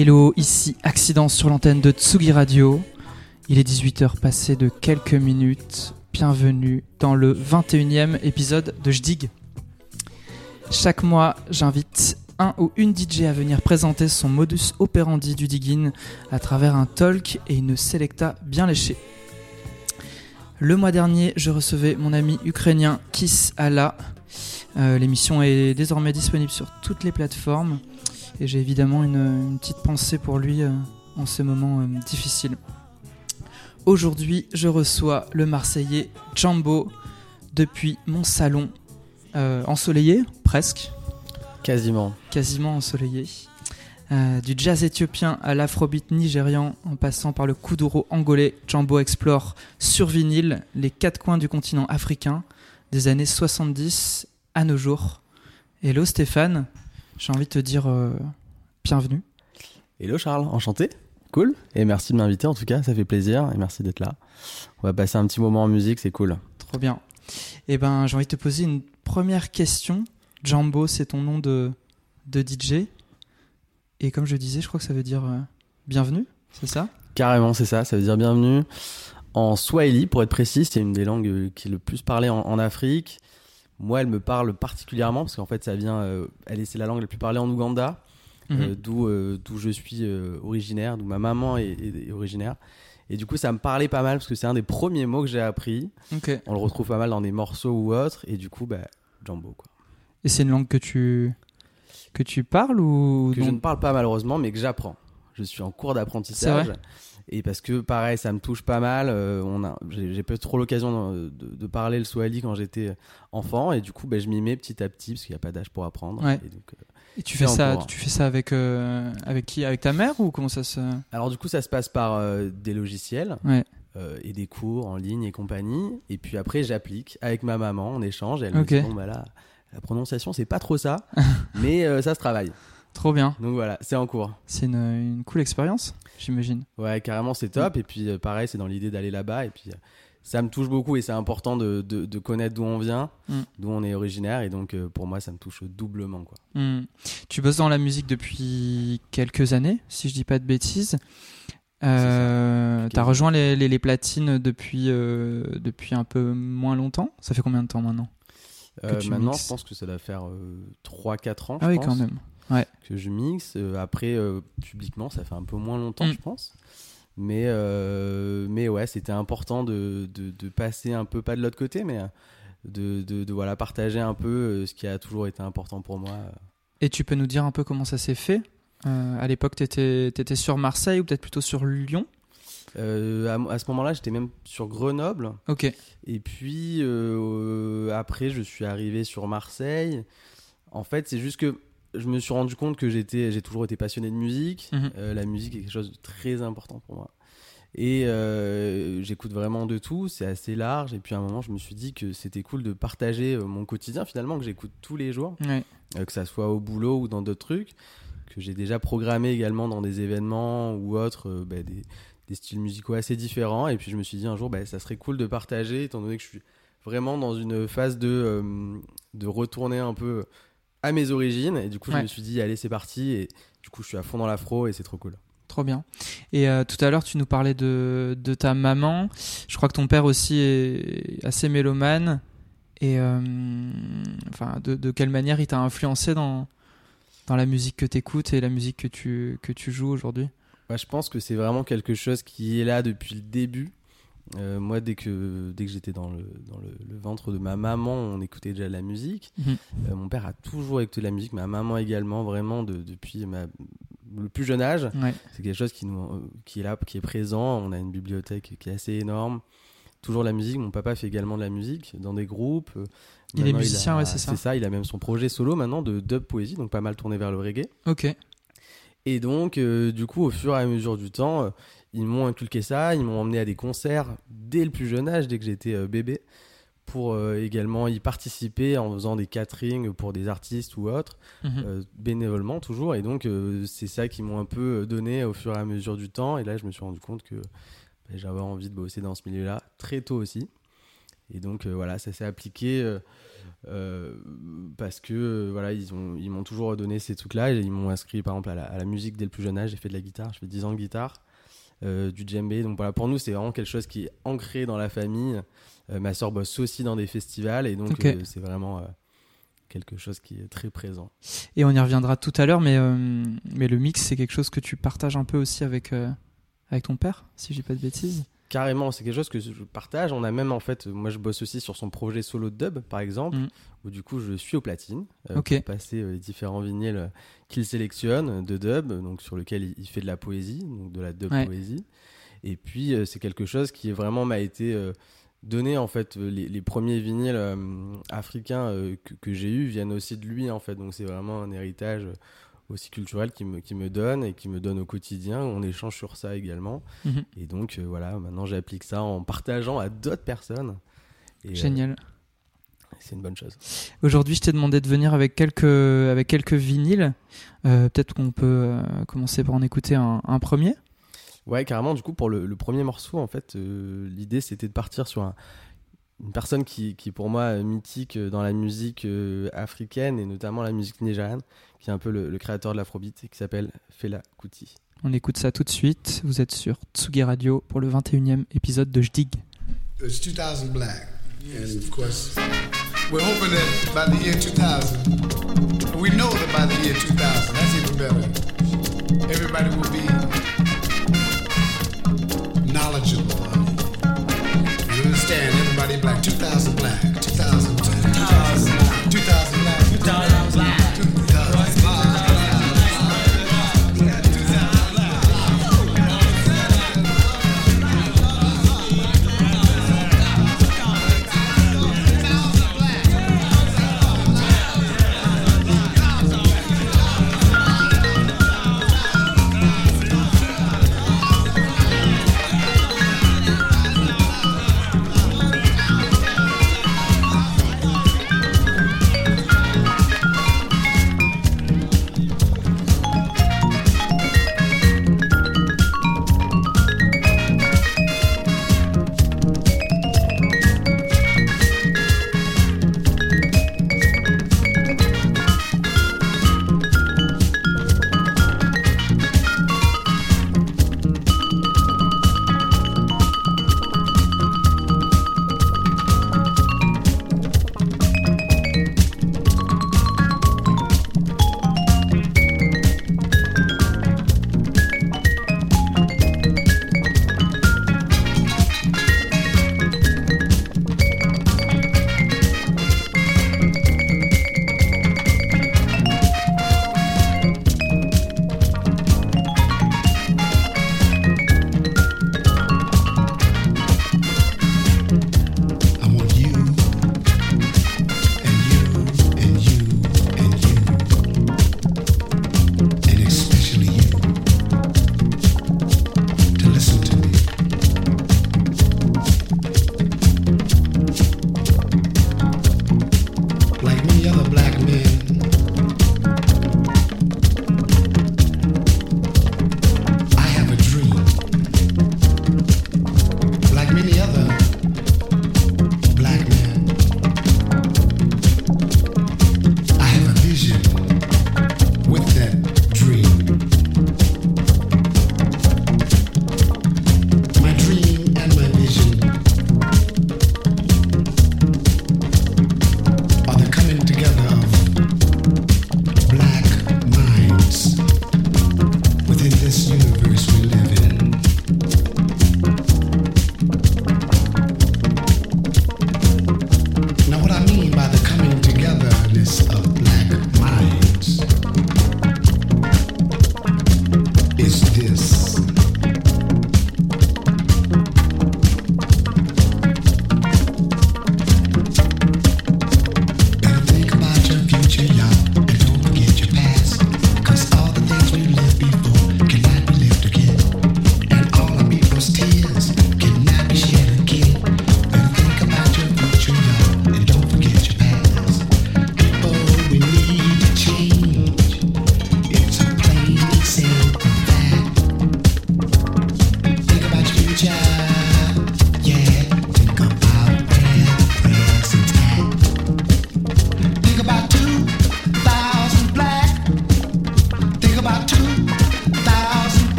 Hello, ici Accident sur l'antenne de Tsugi Radio. Il est 18h passé de quelques minutes. Bienvenue dans le 21e épisode de Jdig. Chaque mois, j'invite un ou une DJ à venir présenter son modus operandi du digging à travers un talk et une selecta bien léchée. Le mois dernier, je recevais mon ami ukrainien Kiss Allah. Euh, L'émission est désormais disponible sur toutes les plateformes et j'ai évidemment une, une petite pensée pour lui euh, en ce moment euh, difficile. Aujourd'hui, je reçois le Marseillais Jambo depuis mon salon euh, ensoleillé, presque, Quasiment. quasiment ensoleillé. Euh, du jazz éthiopien à l'afrobeat nigérian, en passant par le kuduro angolais, Jambo explore sur vinyle les quatre coins du continent africain, des années 70 à nos jours. Hello Stéphane, j'ai envie de te dire euh, bienvenue. Hello Charles, enchanté. Cool. Et merci de m'inviter en tout cas, ça fait plaisir et merci d'être là. On va passer un petit moment en musique, c'est cool. Trop bien. Eh ben, j'ai envie de te poser une première question. Jambo, c'est ton nom de, de DJ. Et comme je disais, je crois que ça veut dire euh, bienvenue, c'est ça? Carrément, c'est ça, ça veut dire bienvenue. En Swahili, pour être précis, c'est une des langues qui est le plus parlée en, en Afrique. Moi, elle me parle particulièrement parce qu'en fait, ça vient, euh, elle est, c'est la langue la plus parlée en Ouganda, Mhm. euh, d'où euh, d'où je suis originaire, d'où ma maman est, est- est originaire. Et du coup, ça me parlait pas mal parce que c'est un des premiers mots que j'ai appris. On le retrouve pas mal dans des morceaux ou autres. Et du coup, bah, quoi. Et c'est une langue que tu que tu parles ou que non je ne parle pas malheureusement, mais que j'apprends. Je suis en cours d'apprentissage. Et parce que pareil, ça me touche pas mal. euh, on a, j'ai, pas trop l'occasion de, de- de parler le swahili quand j'étais enfant, et du coup, ben, je m'y mets petit à petit parce qu'il n'y a pas d'âge pour apprendre. Ouais. Et donc, euh, Et tu fais ça cours. tu fais ça avec euh, avec qui? Avec ta mère ou comment ça se Alors du coup, ça se passe par euh, des logiciels Ouais. euh, et des cours en ligne et compagnie. Et puis après, j'applique avec ma maman, on échange. Et elle me dit bon bah là, la prononciation, c'est pas trop ça, mais euh, ça se travaille. Trop bien. Donc voilà, c'est en cours. C'est une, une cool expérience, j'imagine. Ouais, carrément, c'est top. Et puis, euh, pareil, c'est dans l'idée d'aller là-bas. Et puis, euh, ça me touche beaucoup et c'est important de, de- de connaître d'où on vient, Mm. d'où on est originaire. Et donc, euh, pour moi, ça me touche doublement. Quoi. Hmm. Tu bosses dans la musique depuis quelques années, si je dis pas de bêtises. Euh, T'as rejoint les, les- les platines depuis, euh, depuis un peu moins longtemps? Ça fait combien de temps maintenant? Euh, maintenant, mixes. je pense que ça doit faire 3-4 ans Ah je oui, pense, quand même. Que je mixe. Euh, après, euh, publiquement, ça fait un peu moins longtemps, Mm. je pense. Mais, euh, mais ouais, c'était important de, de, de passer un peu, pas de l'autre côté, mais de, de, voilà, partager un peu ce qui a toujours été important pour moi. Et tu peux nous dire un peu comment ça s'est fait? Euh, À l'époque, t'étais étais sur Marseille ou peut-être plutôt sur Lyon? Euh, à, à ce moment-là, j'étais même sur Grenoble. Ok. Et puis après, je suis arrivé sur Marseille. En fait, c'est juste que je me suis rendu compte que j'étais, j'ai toujours été passionné de musique. Mhm. Euh, la musique est quelque chose de très important pour moi. Et euh, j'écoute vraiment de tout, c'est assez large. Et puis à un moment, je me suis dit que c'était cool de partager euh, mon quotidien finalement, que j'écoute tous les jours, Ouais. euh, que ça soit au boulot ou dans d'autres trucs, que j'ai déjà programmé également dans des événements ou autres, bah, des, des styles musicaux assez différents. Et puis je me suis dit un jour, bah, ça serait cool de partager, étant donné que je suis vraiment dans une phase de, de retourner un peu à mes origines. Et du coup, je me suis dit, allez, c'est parti. Et du coup, je suis à fond dans l'afro et c'est trop cool. Trop bien. Et euh, tout à l'heure, tu nous parlais de, de ta maman. Je crois que ton père aussi est assez mélomane. Et euh, enfin, de, de quelle manière il t'a influencé dans, dans la musique que tu écoutes et la musique que tu, que tu joues aujourd'hui? Bah, je pense que c'est vraiment quelque chose qui est là depuis le début. Euh, moi, dès que, dès que j'étais dans, le, dans le, le ventre de ma maman, on écoutait déjà de la musique. Mhm. Euh, mon père a toujours écouté de la musique, ma maman également, vraiment, de- depuis ma, le plus jeune âge. Ouais. C'est quelque chose qui, nous, euh, qui est là, qui est présent. On a une bibliothèque qui est assez énorme. Toujours la musique. Mon papa fait également de la musique dans des groupes. Il est musicien, a- ouais, c'est ça. C'est ça. Il a même son projet solo maintenant de dub poésie, donc pas mal tourné vers le reggae. Ok. Et donc, euh, du coup, au fur et à mesure du temps, euh, ils m'ont inculqué ça. Ils m'ont emmené à des concerts dès le plus jeune âge, dès que j'étais euh, bébé, pour euh, également y participer en faisant des caterings pour des artistes ou autres, Mhm. euh, bénévolement toujours. Et donc, euh, c'est ça qui m'ont un peu donné au fur et à mesure du temps. Et là, je me suis rendu compte que bah, j'avais envie de bosser dans ce milieu-là très tôt aussi. Et donc, voilà, ça s'est appliqué. euh, parce que euh, voilà ils ont ils m'ont toujours donné ces trucs là ils m'ont inscrit par exemple à la, à la musique dès le plus jeune âge j'ai fait de la guitare je fais 10 ans de guitare du djembé donc voilà pour nous c'est vraiment quelque chose qui est ancré dans la famille. Euh, ma soeur bosse aussi dans des festivals et donc euh, c'est vraiment euh, quelque chose qui est très présent. Et on y reviendra tout à l'heure, mais, euh, mais le mix, c'est quelque chose que tu partages un peu aussi avec, euh, avec ton père, si j'ai pas de bêtises? Carrément, c'est quelque chose que je partage. On a même en fait, moi je bosse aussi sur son projet solo de dub, par exemple, Mhm. où du coup je suis au platine euh, Ok. pour passer euh, les différents vinyles euh, qu'il sélectionne de dub, donc sur lequel il, il fait de la poésie, donc de la dub Ouais. poésie. Et puis euh, c'est quelque chose qui vraiment m'a été donné en fait. Les, les premiers vinyles africains que, que j'ai eu viennent aussi de lui en fait, donc c'est vraiment un héritage aussi culturel qui me, qui me donne et qui me donne au quotidien. On échange sur ça également. Mhm. Et donc euh, voilà, maintenant j'applique ça en partageant à d'autres personnes. Et, euh, Génial. c'est une bonne chose. Aujourd'hui, je t'ai demandé de venir avec quelques, avec quelques vinyles. Euh, Peut-être qu'on peut commencer par en écouter un, un premier. Ouais, carrément. Du coup, pour le, le premier morceau, en fait, l'idée c'était de partir sur un- une personne qui, qui est pour moi euh, mythique euh, dans la musique euh, africaine et notamment la musique nigériane, qui est un peu le, le créateur de l'afrobeat et qui s'appelle Fela Kuti. On écoute ça tout de suite. Vous êtes sur Tsugi Radio pour le 21e épisode de Jdig. It's 2000 black. And of course, we're hoping that by the year 2000, we know that by the year 2000, that's even better, everybody will be knowledgeable. You understand? Everybody black. 2000 black. 2000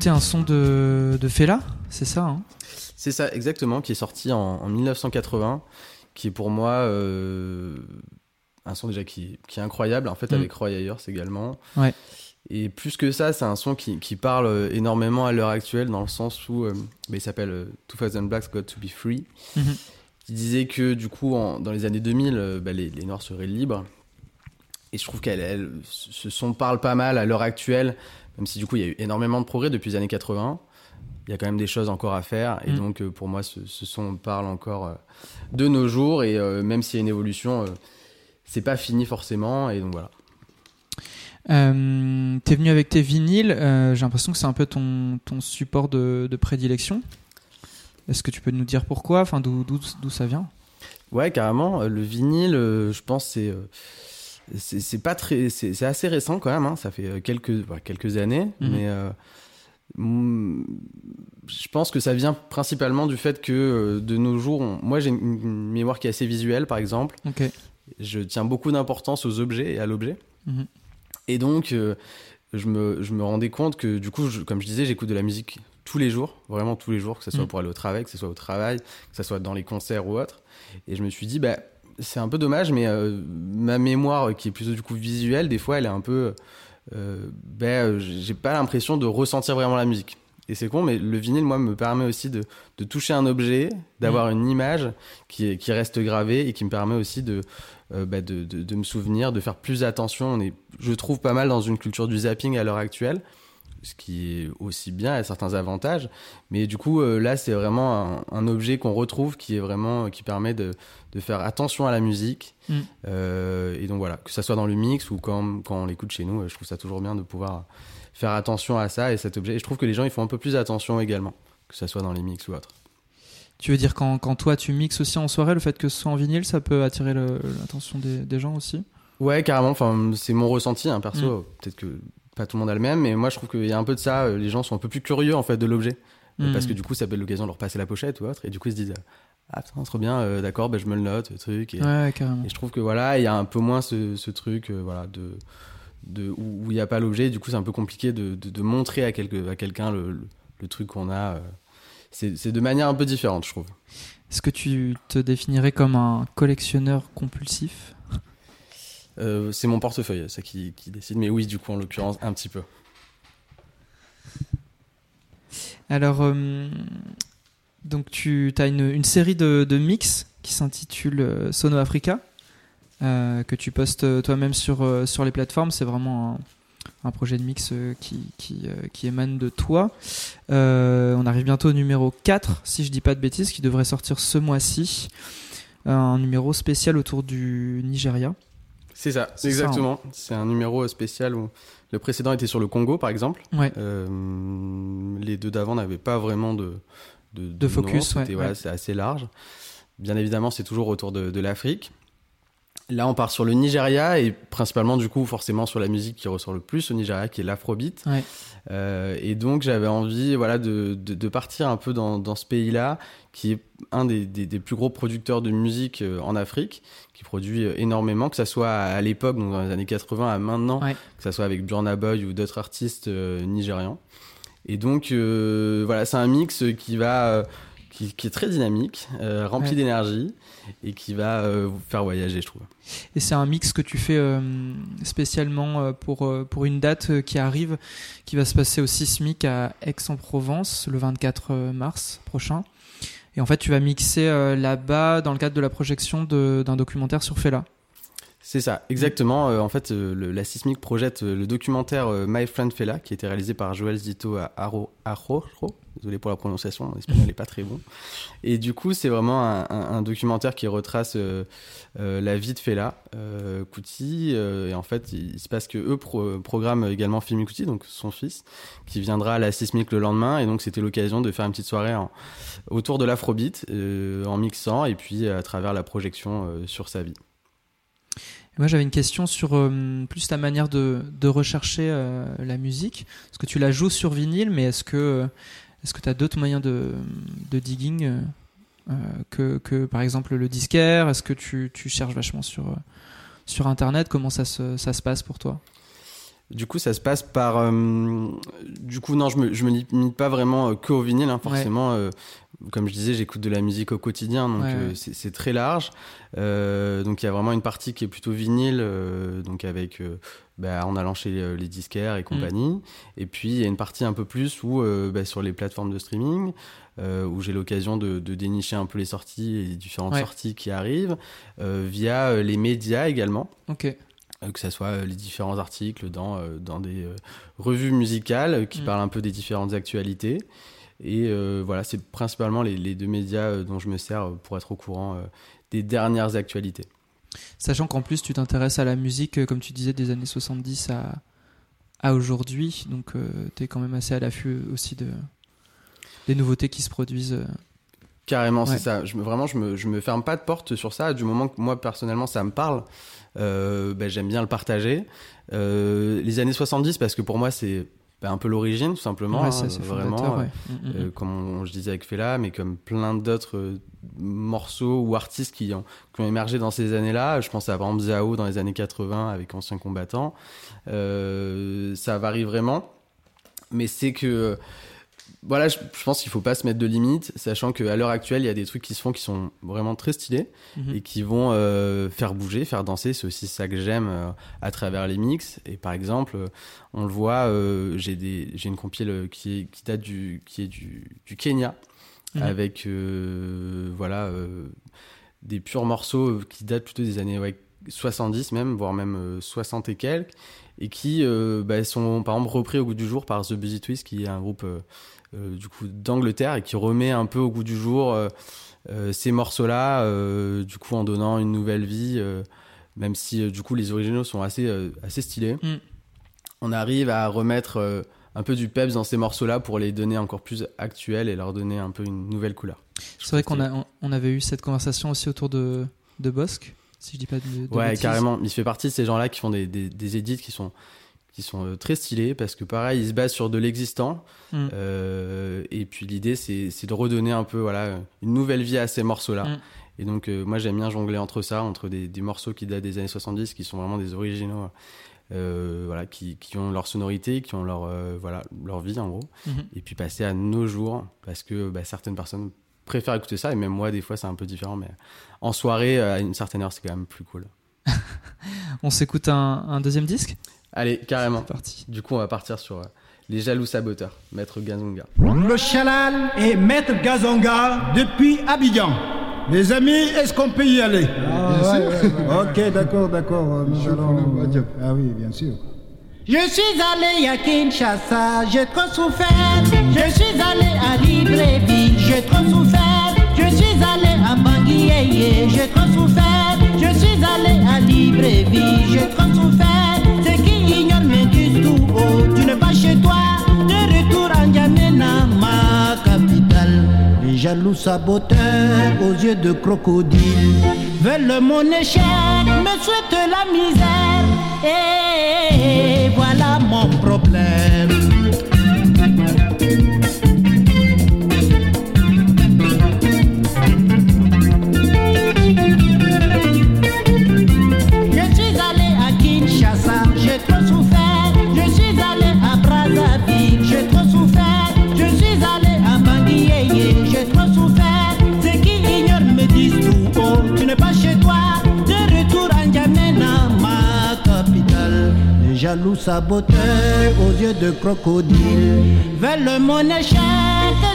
s'écouter un son de, de Fela, c'est ça hein? C'est ça, exactement, qui est sorti en, en 1980, qui est pour moi euh, un son déjà qui, qui est incroyable, en fait, Mm. avec Roy Ayers également. Ouais. Et plus que ça, c'est un son qui, qui parle euh, énormément à l'heure actuelle, dans le sens où euh, bah, il s'appelle euh, 2000 Blacks Got to Be Free. Mhm. qui disait que du coup, en- dans les années 2000, euh, bah, les, les Noirs seraient libres. Et je trouve qu'elle, elle, ce son parle pas mal à l'heure actuelle, même si du coup, il y a eu énormément de progrès depuis les années 80. Il y a quand même des choses encore à faire. Et Mm. donc, euh, pour moi, ce, ce son parle encore euh, de nos jours. Et euh, même s'il y a une évolution, c'est pas fini forcément. Et donc voilà. Euh, T'es venu avec tes vinyles, euh, j'ai l'impression que c'est un peu ton, ton support de, de prédilection. Est-ce que tu peux nous dire pourquoi? Enfin, d'où d'où- d'où ça vient? Ouais, carrément. Le vinyle, euh, je pense, c'est. C'est pas très c'est assez récent quand même hein. ça fait euh, quelques bah, quelques années Mhm. mais euh, mm, je pense que ça vient principalement du fait que euh, de nos jours on- moi j'ai une, mémoire qui est assez visuelle par exemple je tiens beaucoup d'importance aux objets et à l'objet Mhm. et donc euh, je me je me rendais compte que du coup je- comme je disais j'écoute de la musique tous les jours vraiment tous les jours que ce soit Mhm. pour aller au travail que ce soit au travail que ce soit dans les concerts ou autre et je me suis dit bah c'est un peu dommage, mais euh, ma mémoire, qui est plutôt du coup visuelle, des fois, elle est un peu. Euh, ben, euh, j'ai pas l'impression de ressentir vraiment la musique. Et c'est con, mais le vinyle, moi, me permet aussi de, de toucher un objet, d'avoir une image qui, qui reste gravée et qui me permet aussi de, euh, bah, de, de, de me souvenir, de faire plus attention. On est, je trouve, pas mal dans une culture du zapping à l'heure actuelle, ce qui est aussi bien, a certains avantages. Mais du coup, euh, là, c'est vraiment un, un objet qu'on retrouve qui est vraiment, qui permet de, de faire attention à la musique. Mm. Euh, et donc voilà, que ça soit dans le mix ou quand, quand on l'écoute chez nous, euh, je trouve ça toujours bien de pouvoir faire attention à ça et cet objet. Et je trouve que les gens, ils font un peu plus attention également, que ça soit dans les mix ou autre. Tu veux dire quand, quand toi tu mixes aussi en soirée, le fait que ce soit en vinyle, ça peut attirer l'attention des, des gens aussi? Ouais, carrément. Enfin, c'est mon ressenti, hein, perso. Mm. Peut-être que pas tout le monde a le même, mais moi, je trouve qu'il y a un peu de ça. euh, Les gens sont un peu plus curieux en fait de l'objet, Euh, parce que du coup, ça peut être l'occasion de leur passer la pochette ou autre, et du coup, ils se disent ah putain, trop bien, euh, d'accord, ben je me le note, le truc. Et, Ouais, carrément. et je trouve que voilà, il y a un peu moins ce, ce truc, euh, voilà, de de où il n'y a pas l'objet. Du coup, c'est un peu compliqué de, de, de montrer à, quelque, à quelqu'un le, le, le truc qu'on a. euh. C'est de manière un peu différente, je trouve. Est-ce que tu te définirais comme un collectionneur compulsif? Euh, c'est mon portefeuille, qui, décide. Mais oui, du coup, en l'occurrence, un petit peu. Alors, euh, donc tu as une, série de, mix qui s'intitule euh, Sono Africa, que tu postes toi-même sur, les plateformes. C'est vraiment un, projet de mix qui, qui, émane de toi. On arrive bientôt au numéro 4, si je dis pas de bêtises, qui devrait sortir ce mois-ci. Un numéro spécial autour du Nigeria. C'est ça, C'est ça, exactement. C'est un numéro spécial où le précédent était sur le Congo, par exemple. Ouais. Euh, les deux d'avant n'avaient pas vraiment de, de, De focus, ouais, c'était- ouais. C'est assez large. Bien évidemment, c'est toujours autour de l'Afrique. Là, on part sur le Nigeria et principalement, du coup, forcément sur la musique qui ressort le plus au Nigeria, qui est l'afrobeat. Ouais. Euh, et donc, j'avais envie, voilà, de, de, de partir un peu dans, dans ce pays-là, qui est un des, des, des plus gros producteurs de musique euh, en Afrique, qui produit euh, énormément, que ça soit à, l'époque, donc dans les années 80 à maintenant, Ouais. que ça soit avec Burna Boy ou d'autres artistes euh, nigérians. Et donc, euh, voilà, c'est un mix qui va, qui, qui est très dynamique, rempli Ouais. d'énergie et qui va euh, vous faire voyager, je trouve. Et c'est un mix que tu fais euh, spécialement euh, pour, pour une date qui arrive, qui va se passer au Sismic à Aix-en-Provence le 24 mars prochain. Et en fait, tu vas mixer là-bas dans le cadre de la projection d'un documentaire sur Fela. C'est ça, exactement. Euh, en fait, euh, la Sismic projette euh, le documentaire My Friend Fela, qui a été réalisé par Joël Zito à Aro, Aro, désolé pour la prononciation, mon espagnol n'est pas très bon. Et du coup, c'est vraiment un, documentaire qui retrace la vie de Fela Kuti. et en fait, il, se passe que eux pro- programment également Fimi Kuti, donc son fils, qui viendra à la Sismic le lendemain. Et donc, c'était l'occasion de faire une petite soirée autour de l'afrobeat, en mixant, et puis à travers la projection sur sa vie. Moi, j'avais une question sur euh, plus ta manière de, de rechercher euh, la musique. Parce que tu la joues sur vinyle, mais est-ce que est-ce que tu as d'autres moyens de, de digging euh, euh, que, que, par exemple, le disquaire? Est-ce que tu, tu cherches vachement sur, euh, sur Internet? Comment ça se, ça se passe pour toi? Du coup, ça se passe par. euh, du coup, non, je me, je me limite pas vraiment euh, que au vinyle, hein, forcément. euh, comme je disais, j'écoute de la musique au quotidien, donc Ouais, euh, c'est très large. Donc il y a vraiment une partie qui est plutôt vinyle, donc avec. bah, en allant chez les disquaires et compagnie. Et puis il y a une partie un peu plus où, bah, sur les plateformes de streaming, où j'ai l'occasion de, de dénicher un peu les sorties et les différentes Ouais. sorties qui arrivent, via les médias également Ok. Euh, que ce soit euh, les différents articles dans, euh, dans des euh, revues musicales euh, qui Mm. parlent un peu des différentes actualités. Et euh, voilà, c'est principalement les, les deux médias euh, dont je me sers euh, pour être au courant euh, des dernières actualités. Sachant qu'en plus, tu t'intéresses à la musique, euh, comme tu disais, des années 70 à, à aujourd'hui. Donc, tu es quand même assez à l'affût aussi de, des nouveautés qui se produisent. euh. Carrément, Ouais. c'est ça. Je vraiment, je me, je me ferme pas de porte sur ça. Du moment que moi, personnellement, ça me parle, euh, ben, j'aime bien le partager. Euh, les années 70, parce que pour moi, c'est ben, un peu l'origine, tout simplement. Ouais, hein, c'est assez vraiment. fondateur, euh, ouais. Mm, mm, Euh, comme on- je disais avec Fela, mais comme plein d'autres euh, morceaux ou artistes qui ont, qui ont émergé dans ces années-là. Je pense à par exemple Zao dans les années 80 avec Anciens combattants. Euh, ça varie vraiment. Mais c'est que. Voilà, je, je pense qu'il faut pas se mettre de limites, sachant qu'à l'heure actuelle, il y a des trucs qui se font qui sont vraiment très stylés Mhm. et qui vont euh, faire bouger, faire danser. C'est aussi ça que j'aime euh, à travers les mix. Et par exemple, euh, on le voit, euh, j'ai des, j'ai une compile qui, est, qui date du, qui est du, du Kenya, Mhm. avec voilà des purs morceaux qui datent plutôt des années ouais, 70 même, voire même euh, 60 et quelques, et qui bah, sont par exemple repris au goût du jour par The Busy Twist, qui est un groupe du coup d'Angleterre et qui remet un peu au goût du jour euh, euh, ces morceaux-là, euh, du coup en donnant une nouvelle vie, euh, même si euh, du coup les originaux sont assez euh, assez stylés. Mm. On arrive à remettre euh, un peu du peps dans ces morceaux-là pour les donner encore plus actuels et leur donner un peu une nouvelle couleur. C'est vrai qu'on a, on, on avait eu cette conversation aussi autour de, de Bosque, si je dis pas de, de Ouais, bêtises. carrément. Il fait partie de ces gens-là qui font des, des, des edits qui sont, qui sont euh, très stylés parce que pareil, ils se basent sur de l'existant. Mm. Euh, et puis l'idée, c'est de redonner un peu voilà, une nouvelle vie à ces morceaux-là. Mm. Et donc, euh, moi, j'aime bien jongler entre ça, entre des, des morceaux qui datent des années 70, qui sont vraiment des originaux, euh, voilà, qui, qui ont leur sonorité, qui ont leur, voilà, leur vie en gros. Mhm. Et puis passer à nos jours, parce que bah, certaines personnes préfèrent écouter ça, et même moi, des fois, c'est un peu différent, mais en soirée, à une certaine heure, c'est quand même plus cool. On s'écoute un, un deuxième disque? Allez, carrément. C'est parti. Du coup, on va partir sur euh, Les Jaloux Saboteurs, Maître Gazonga. Le Chalal et Maître Gazonga depuis Abidjan. Les amis, est-ce qu'on peut y aller? Ok, d'accord, d'accord. euh, Nous allons... Ah oui, bien sûr. Je suis allé à Kinshasa, j'ai trop souffert. Je suis allé à Libreville, j'ai trop souffert. Je suis allé à Bangui, j'ai trop souffert. Je suis allé à Libreville, j'ai trop souffert. Jaloux saboteurs aux yeux de crocodile veulent mon échec, me souhaitent la misère. Et voilà mon problème. Jaloux saboteurs aux yeux de crocodile veulent mon échec,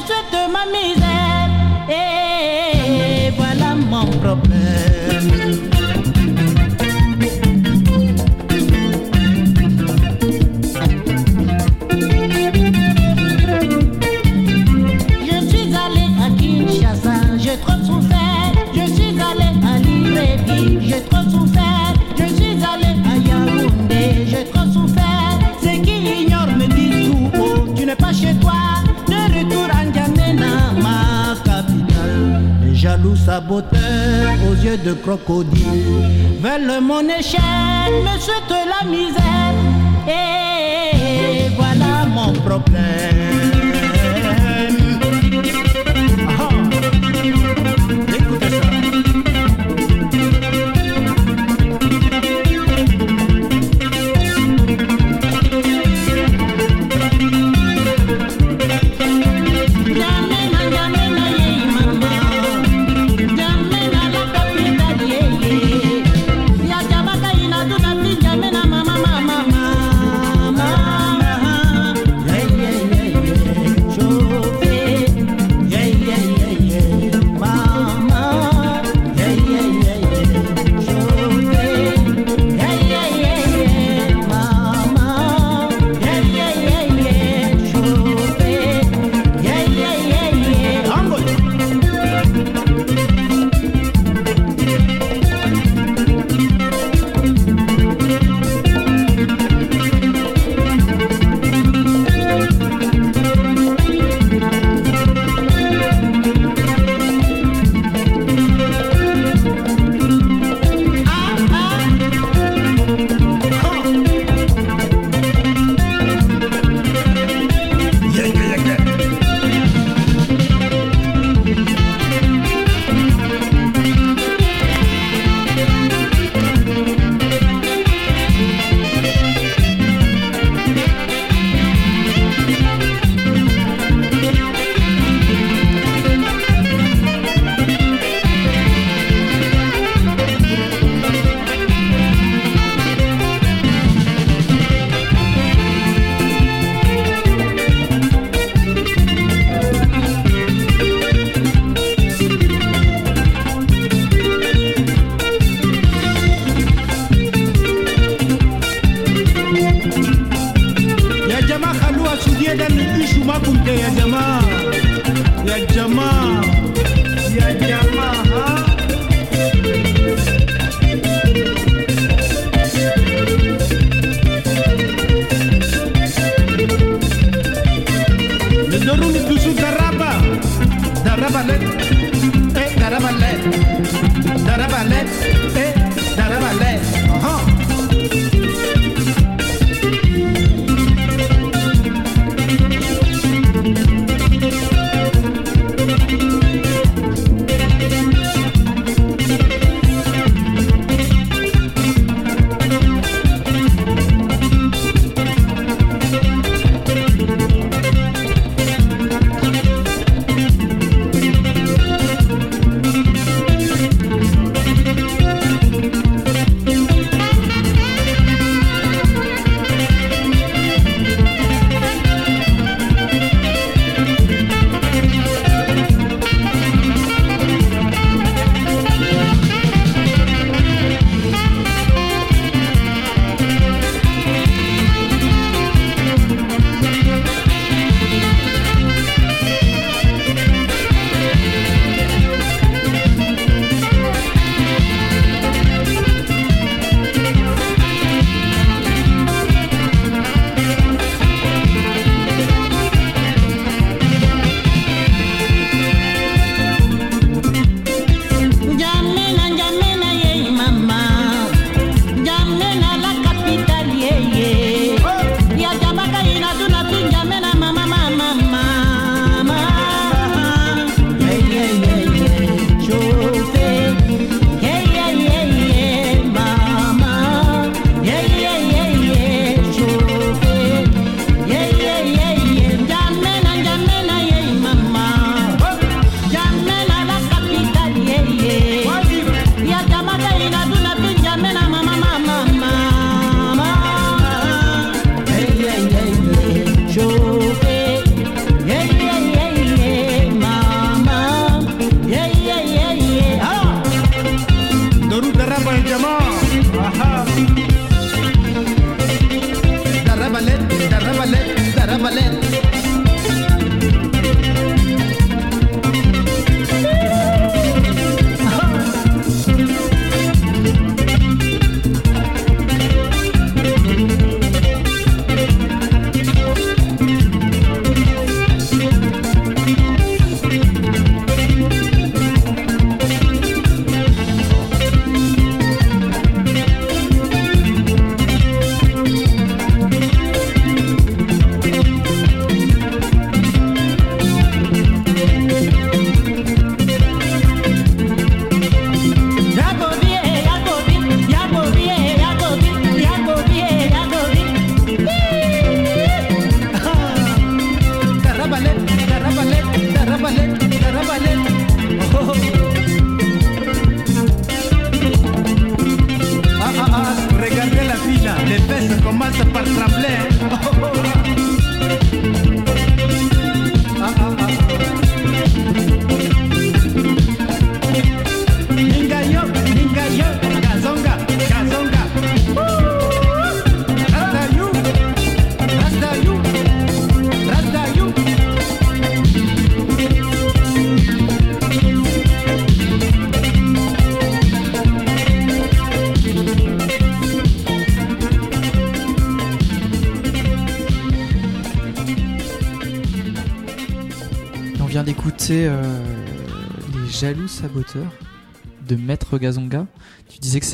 souhaitent ma misère. Et voilà mon problème. Je suis allé à Kinshasa, j'ai trop souffert. Je suis allé à Libreville, Les jaloux saboteurs aux yeux de crocodile veulent mon échec, me souhaitent la misère. Et voilà mon problème.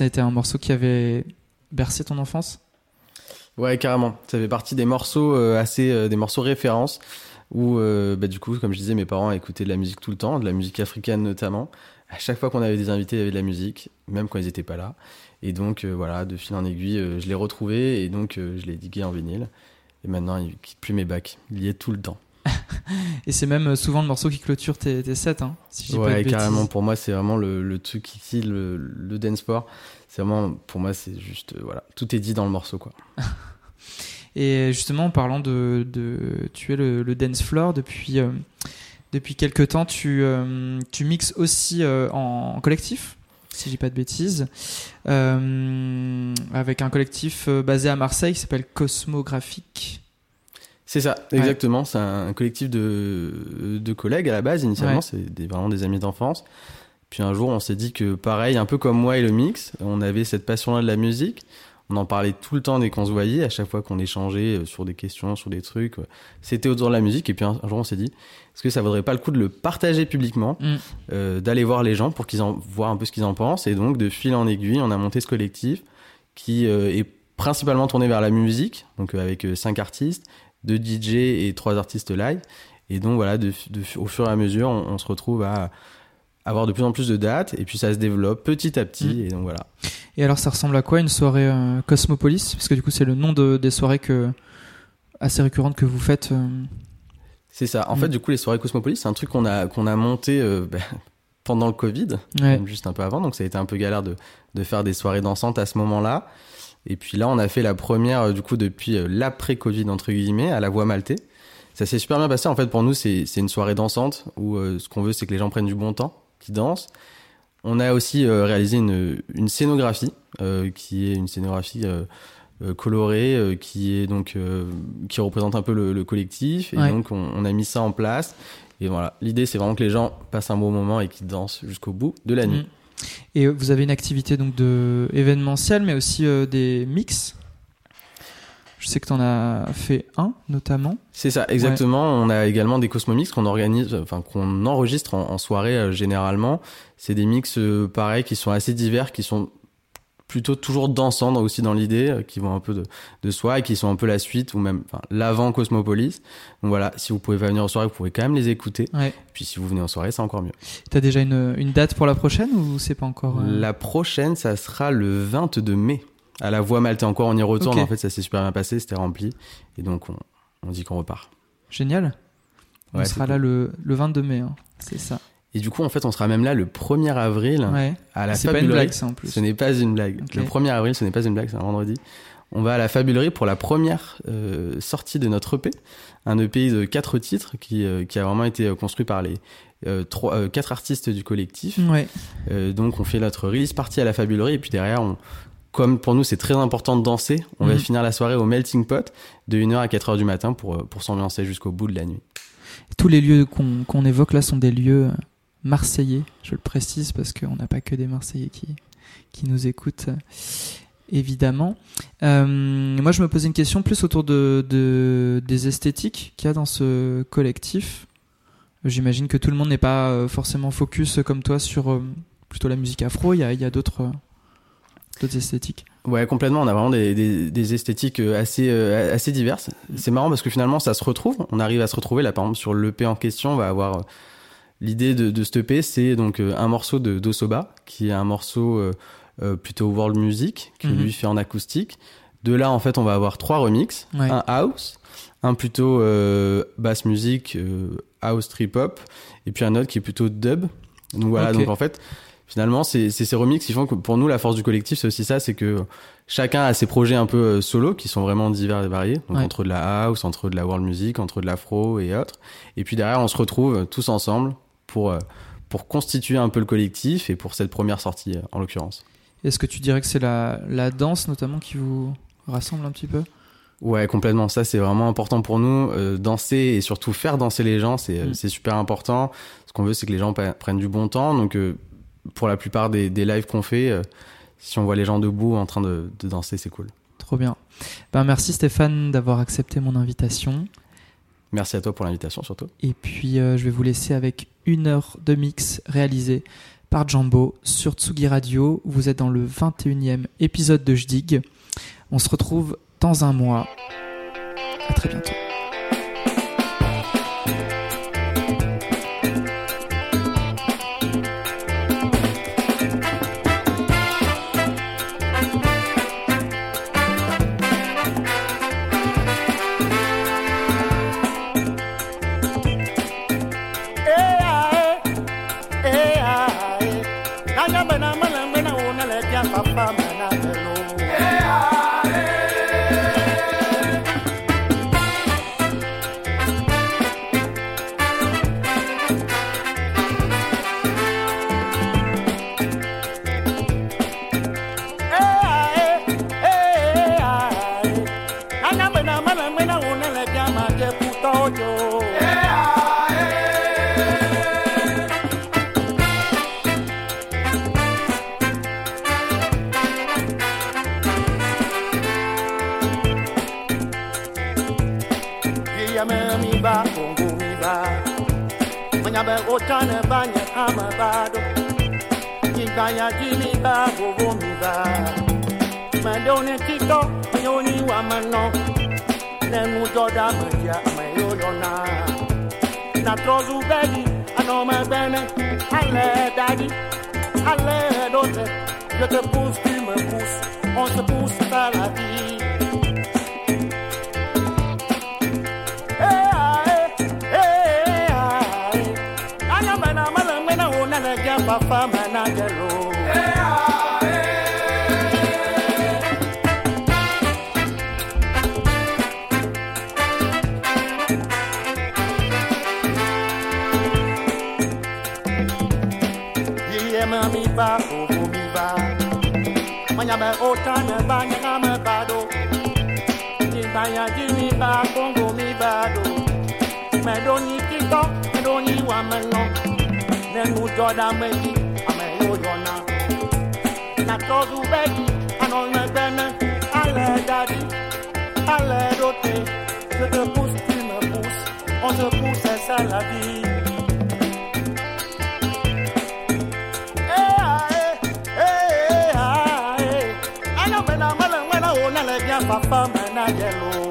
Ça a été un morceau qui avait bercé ton enfance? Ouais, carrément. Ça fait partie des morceaux euh, assez, euh, des morceaux références où, euh, bah, du coup, comme je disais, mes parents écoutaient de la musique tout le temps, de la musique africaine notamment. À chaque fois qu'on avait des invités, il y avait de la musique, même quand ils n'étaient pas là. Et donc, voilà, de fil en aiguille, je l'ai retrouvé et donc je l'ai digué en vinyle. Et maintenant, il quitte plus mes bacs. Il y est tout le temps. Et c'est même euh, souvent le morceau qui clôture tes, tes sets, hein, si je dis pas de Ouais, bêtises. carrément. Pour moi, c'est vraiment le, le truc ici, le, le dance sport. C'est vraiment, pour moi, c'est juste, euh, voilà, tout est dit dans le morceau, quoi. Et justement, en parlant de, de tu es le, le dance floor depuis euh, depuis quelques temps, tu euh, tu mixes aussi euh, en, en collectif, si je dis pas de bêtises, euh, avec un collectif basé à Marseille qui s'appelle Cosmographique. C'est ça, exactement. C'est un collectif de, de collègues à la base. Initialement, Ouais. c'est des, vraiment des amis d'enfance. Puis un jour, on s'est dit que, pareil, un peu comme moi et le mix, on avait cette passion-là de la musique. On en parlait tout le temps dès qu'on se voyait, à chaque fois qu'on échangeait euh, sur des questions, sur des trucs. ouais. C'était autour de la musique. Et puis un, jour, on s'est dit, est-ce que ça vaudrait pas le coup de le partager publiquement, Mm. euh, d'aller voir les gens pour qu'ils en voient un peu ce qu'ils en pensent. Et donc, de fil en aiguille, on a monté ce collectif qui euh, est principalement tourné vers la musique, donc euh, avec euh, cinq artistes, deux DJ et trois artistes live. Et donc voilà, de, de- au fur et à mesure, on, on se retrouve à avoir de plus en plus de dates, et puis ça se développe petit à petit, Mm. et donc voilà. Et alors, ça ressemble à quoi une soirée euh, Cosmopolis? Parce que du coup, c'est le nom de, des soirées que assez récurrentes que vous faites. euh, C'est ça. En Mm. fait, du coup, les soirées Cosmopolis, c'est un truc qu'on a, qu'on a monté euh, ben, pendant le Covid, Ouais. juste un peu avant, donc ça a été un peu galère de, de faire des soirées dansantes à ce moment-là. Et puis là, on a fait la première, euh, du coup, depuis euh, l'après-Covid, entre guillemets, à la Voix Maltais. Ça s'est super bien passé. En fait, pour nous, c'est une soirée dansante où euh, ce qu'on veut, c'est que les gens prennent du bon temps, qu'ils dansent. On a aussi euh, réalisé une, une scénographie, euh, qui est une scénographie colorée, qui est donc qui représente un peu le, le collectif. Et Ouais. donc, on, on a mis ça en place. Et voilà, l'idée, c'est vraiment que les gens passent un bon moment et qu'ils dansent jusqu'au bout de la nuit. Mm. Et vous avez une activité donc de événementielle, mais aussi euh, des mix. Je sais que tu en as fait un, notamment. C'est ça, exactement. On a également des Cosmomix qu'on organise, enfin qu'on enregistre en, en soirée euh, généralement. C'est des mix euh, pareils qui sont assez divers, qui sont plutôt toujours dansants dans- aussi dans l'idée, euh, qui vont un peu de, de soi et qui sont un peu la suite ou même enfin, l'avant Cosmopolis. Donc voilà, si vous pouvez pas venir en soirée, vous pouvez quand même les écouter. Ouais. Puis si vous venez en soirée, c'est encore mieux. T'as déjà une, une date pour la prochaine ou c'est pas encore euh, La prochaine, ça sera le 22 mai. À la Voix Maltais encore, on y retourne. En fait, ça s'est super bien passé, c'était rempli. Et donc, on, on dit qu'on repart. Génial. On Ouais, sera là le, le 22 mai, hein. c'est ça. Et du coup, en fait, on sera même là le 1er avril Ouais. à la C'est pas une Fabulerie. blague ça en plus. Ce n'est pas une blague. Le 1er avril, ce n'est pas une blague, c'est un vendredi. On va à la Fabulerie pour la première euh, sortie de notre EP. Un EP de quatre titres qui, euh, qui a vraiment été euh, construit par les euh, trois, quatre artistes du collectif. Ouais. Donc on fait notre release party à la Fabulerie et puis derrière, on, comme pour nous c'est très important de danser, on va Mhm. finir la soirée au Melting Pot de 1h à 4h du matin pour, pour s'ambiancer jusqu'au bout de la nuit. Tous les lieux qu'on qu'on évoque là sont des lieux marseillais, je le précise parce qu'on n'a pas que des Marseillais qui, qui nous écoutent, évidemment. Euh, moi, je me posais une question plus autour de, de- des esthétiques qu'il y a dans ce collectif. J'imagine que tout le monde n'est pas euh, forcément focus comme toi sur euh, plutôt la musique afro, il y a, d'autres esthétiques. Ouais, complètement. On a vraiment des, esthétiques assez, assez diverses. C'est marrant parce que finalement, ça se retrouve. On arrive à se retrouver. Là, par exemple, sur l'EP en question, on va avoir l'idée de, de EP, c'est donc euh, un morceau de Dosoba, qui est un morceau euh, euh, plutôt world music, qui Mhm. lui fait en acoustique. De là, en fait, on va avoir trois remixes. Ouais. Un house, un plutôt euh, basse musique, euh, house trip hop, et puis un autre qui est plutôt dub. Donc voilà, donc en fait, finalement, c'est c'est ces remixes qui font que pour nous, la force du collectif, c'est aussi ça, c'est que chacun a ses projets un peu solo qui sont vraiment divers et variés. Donc Ouais. entre de la house, entre de la world music, entre de l'afro et autres. Et puis derrière, on se retrouve tous ensemble pour, euh, pour constituer un peu le collectif et pour cette première sortie euh, en l'occurrence. Est-ce que tu dirais que c'est la, la danse notamment qui vous rassemble un petit peu? Ouais, complètement. Ça, c'est vraiment important pour nous. Euh, danser et surtout faire danser les gens, c'est Mm. c'est super important. Ce qu'on veut, c'est que les gens prennent du bon temps. Donc, euh, pour la plupart des, des lives qu'on fait, euh, si on voit les gens debout en train de, de danser, c'est cool. Trop bien. Ben, merci Stéphane d'avoir accepté mon invitation. Merci à toi pour l'invitation surtout. Et puis euh, je vais vous laisser avec une heure de mix réalisé par Jumbo sur Tsugi Radio. Vous êtes dans le 21e épisode de Jdig. On se retrouve dans un mois. À très bientôt. Kibaya jimi ba gogo mi ba. Mandone tito ayoni wa mano. Nenu joda magia amayo yona. Na trozu begi ano me bene. Allez daddy Allez dote. Je te pousse tu me pousses On se pousse vers la vie me ota na ba nyanga me bado Timba ya jimi ba kongo mi bado Me doni kito, me doni wa me lo Ne nu joda me di, a me yo jona. Na tozu bedi, anon me bene. Ale dadi, ale rote Je te pousse, tu me pousses. On se pousse, c'est la vie. Papa, man, I yellow.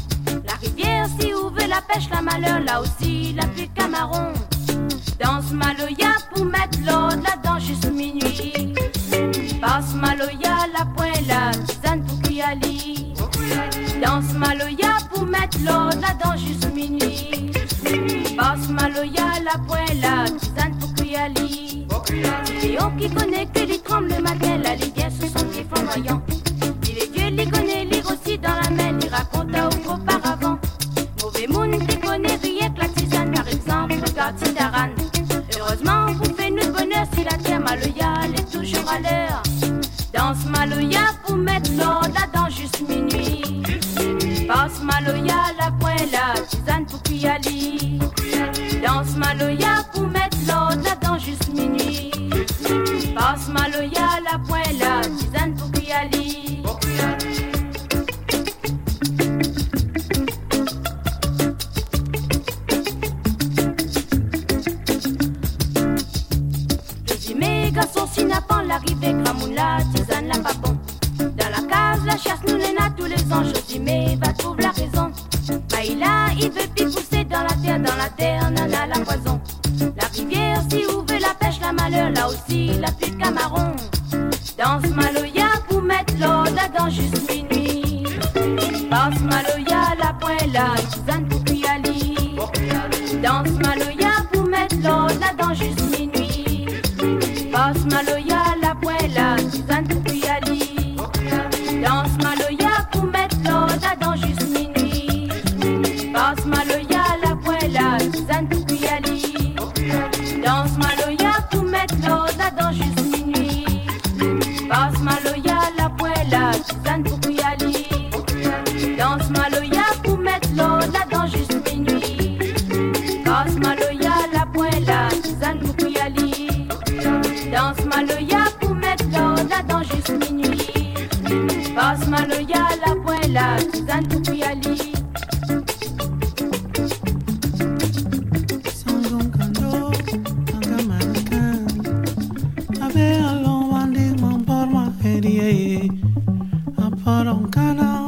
rivière, si ouvre la pêche, la malheur, là aussi la pluie camaron. Danse Maloya pour mettre l'eau là-dedans jusqu'à minuit. Passe Maloya, la pointe, la tisane pour Kuyali. Danse Maloya pour mettre l'eau là-dedans jusqu'à minuit. Passe Maloya, la pointe, por un canal.